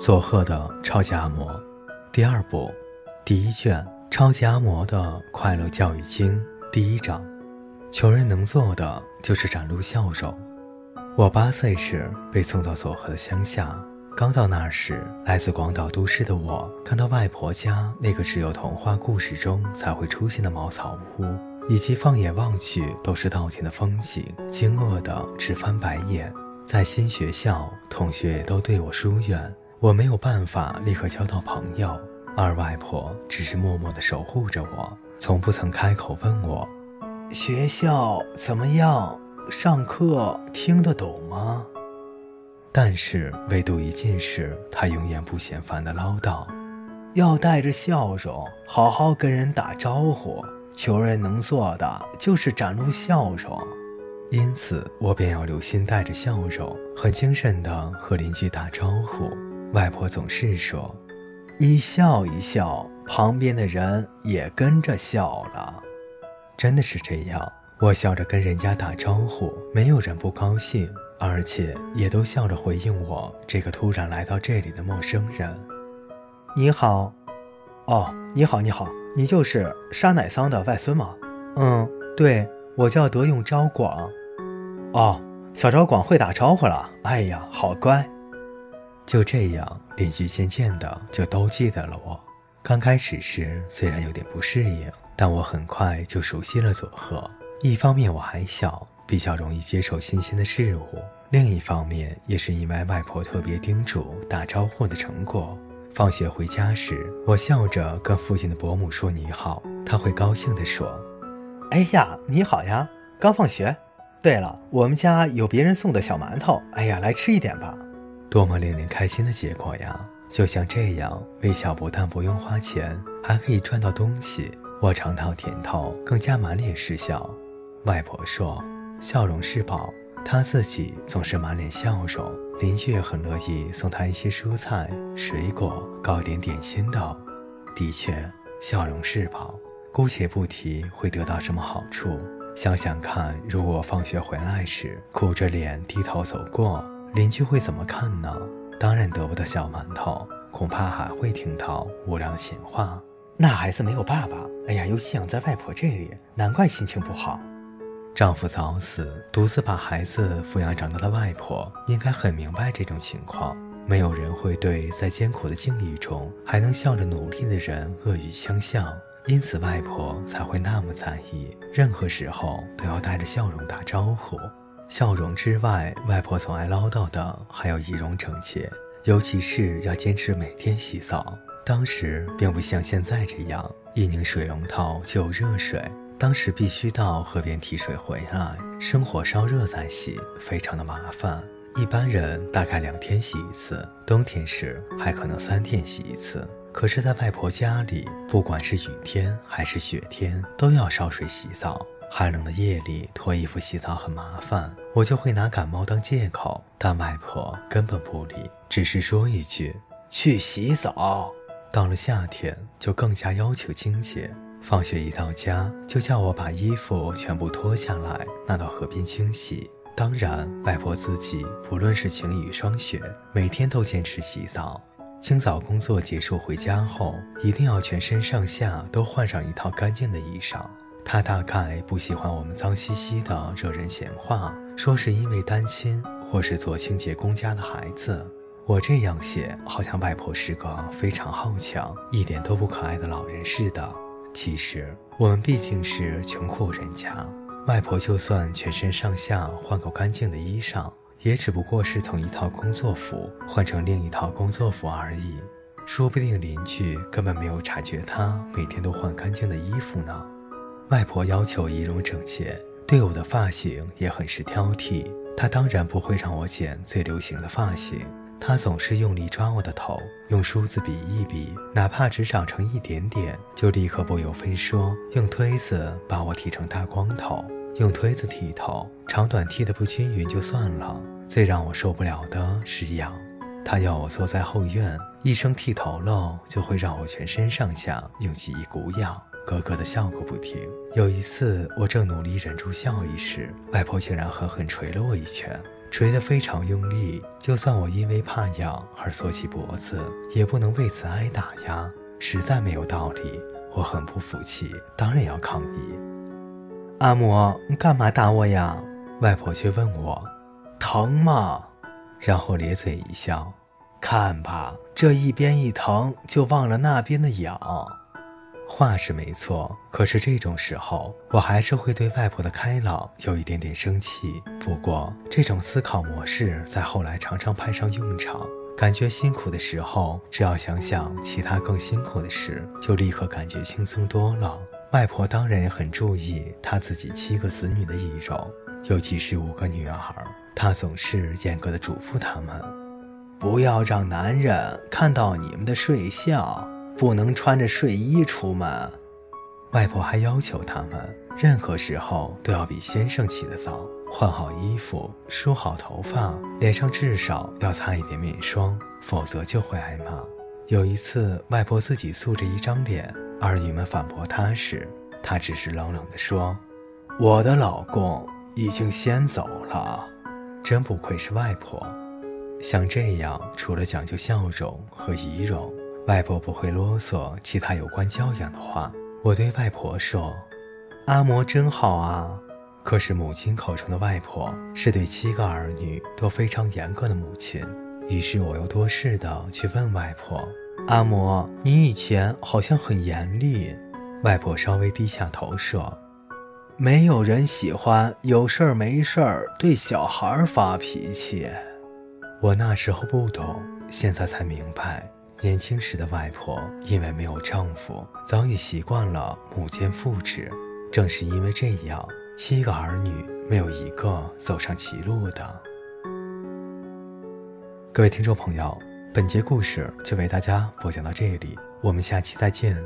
佐贺的超级阿嬷，第二部，第一卷《超级阿嬷的快乐教育经》第一章。穷人能做的就是展露笑容。我八岁时被送到佐贺的乡下，刚到那时，来自广岛都市的我看到外婆家那个只有童话故事中才会出现的茅草屋，以及放眼望去都是稻田的风景，惊愕的直翻白眼。在新学校，同学都对我疏远。我没有办法立刻交到朋友，二外婆只是默默地守护着我，从不曾开口问我：“学校怎么样？上课听得懂吗？”但是唯独一件事，她永远不嫌烦地唠叨：“要带着笑容，好好跟人打招呼。穷人能做的就是展露笑容。”因此，我便要留心带着笑容，很精神地和邻居打招呼。外婆总是说：“你笑一笑，旁边的人也跟着笑了。”真的是这样，我笑着跟人家打招呼，没有人不高兴，而且也都笑着回应我这个突然来到这里的陌生人。你好，哦，你好，你好，你就是沙乃桑的外孙吗？嗯，对，我叫德永昭广。哦，小昭广会打招呼了。哎呀，好乖。就这样，邻居渐渐的就都记得了我。刚开始时虽然有点不适应，但我很快就熟悉了佐贺。一方面我还小，比较容易接受新鲜的事物；另一方面也是因为外婆特别叮嘱打招呼的成果。放学回家时，我笑着跟附近的伯母说你好，她会高兴地说：“哎呀，你好呀，刚放学。对了，我们家有别人送的小馒头，哎呀，来吃一点吧。”多么令人开心的结果呀！就像这样，微笑不但不用花钱，还可以赚到东西。我尝到甜头，更加满脸是笑。外婆说：“笑容是宝。”她自己总是满脸笑容，邻居也很乐意送她一些蔬菜、水果、糕点、点心的。的确，笑容是宝。姑且不提会得到什么好处，想想看，如果放学回来时苦着脸低头走过。邻居会怎么看呢？当然得不到小馒头，恐怕还会听到无聊的闲话。那孩子没有爸爸，哎呀，又寄养在外婆这里，难怪心情不好。丈夫早死，独自把孩子抚养长大的外婆，应该很明白这种情况。没有人会对在艰苦的境遇中还能笑着努力的人恶语相向，因此外婆才会那么在意，任何时候都要带着笑容打招呼。笑容之外，外婆总爱唠叨的还有仪容整洁，尤其是要坚持每天洗澡。当时并不像现在这样，一拧水龙头就有热水，当时必须到河边提水回来，生火烧热再洗，非常的麻烦。一般人大概两天洗一次，冬天时还可能三天洗一次。可是，在外婆家里，不管是雨天还是雪天，都要烧水洗澡。寒冷的夜里脱衣服洗澡很麻烦，我就会拿感冒当借口，但外婆根本不理，只是说一句去洗澡。到了夏天就更加要求清洁，放学一到家就叫我把衣服全部脱下来拿到河边清洗。当然，外婆自己不论是晴雨霜雪，每天都坚持洗澡。清早工作结束回家后，一定要全身上下都换上一套干净的衣裳。他大概不喜欢我们脏兮兮的惹人闲话，说是因为单亲或是做清洁工家的孩子。我这样写，好像外婆是个非常好强、一点都不可爱的老人似的。其实我们毕竟是穷苦人家，外婆就算全身上下换个干净的衣裳，也只不过是从一套工作服换成另一套工作服而已。说不定邻居根本没有察觉她每天都换干净的衣服呢。外婆要求仪容整洁，对我的发型也很是挑剔。她当然不会让我剪最流行的发型，她总是用力抓我的头，用梳子比一比，哪怕只长成一点点，就立刻不由分说用推子把我剃成大光头。用推子剃头，长短剃得不均匀就算了，最让我受不了的是痒。她要我坐在后院，一声剃头喽，就会让我全身上下涌起一股痒。咯咯的笑个不停。有一次，我正努力忍住笑意时，外婆竟然狠狠捶了我一拳。捶得非常用力。就算我因为怕痒而缩起脖子，也不能为此挨打呀，实在没有道理。我很不服气，当然要抗议。阿嬷，你干嘛打我呀？外婆却问我：“疼吗？”然后咧嘴一笑：“看吧，这一边一疼，就忘了那边的痒。”话是没错，可是这种时候，我还是会对外婆的开朗有一点点生气。不过，这种思考模式在后来常常派上用场。感觉辛苦的时候，只要想想其他更辛苦的事，就立刻感觉轻松多了。外婆当然也很注意她自己七个子女的仪容，尤其是五个女儿，她总是严格的嘱咐他们，不要让男人看到你们的睡相，不能穿着睡衣出门。外婆还要求他们，任何时候都要比先生起得早，换好衣服，梳好头发，脸上至少要擦一点面霜，否则就会挨骂。有一次，外婆自己素着一张脸。儿女们反驳她时，她只是冷冷地说：“我的老公已经先走了。”真不愧是外婆。像这样，除了讲究笑容和仪容，外婆不会啰嗦其他有关教养的话。我对外婆说：“阿嬷真好啊。”可是母亲口中的外婆是对七个儿女都非常严格的母亲。于是我又多事的去问外婆。阿嬷，你以前好像很严厉。外婆稍微低下头说：“没有人喜欢有事儿没事儿对小孩发脾气。”我那时候不懂，现在才明白，年轻时的外婆因为没有丈夫，早已习惯了母兼父职。正是因为这样，七个儿女没有一个走上歧路的。各位听众朋友。本节故事就为大家播讲到这里，我们下期再见。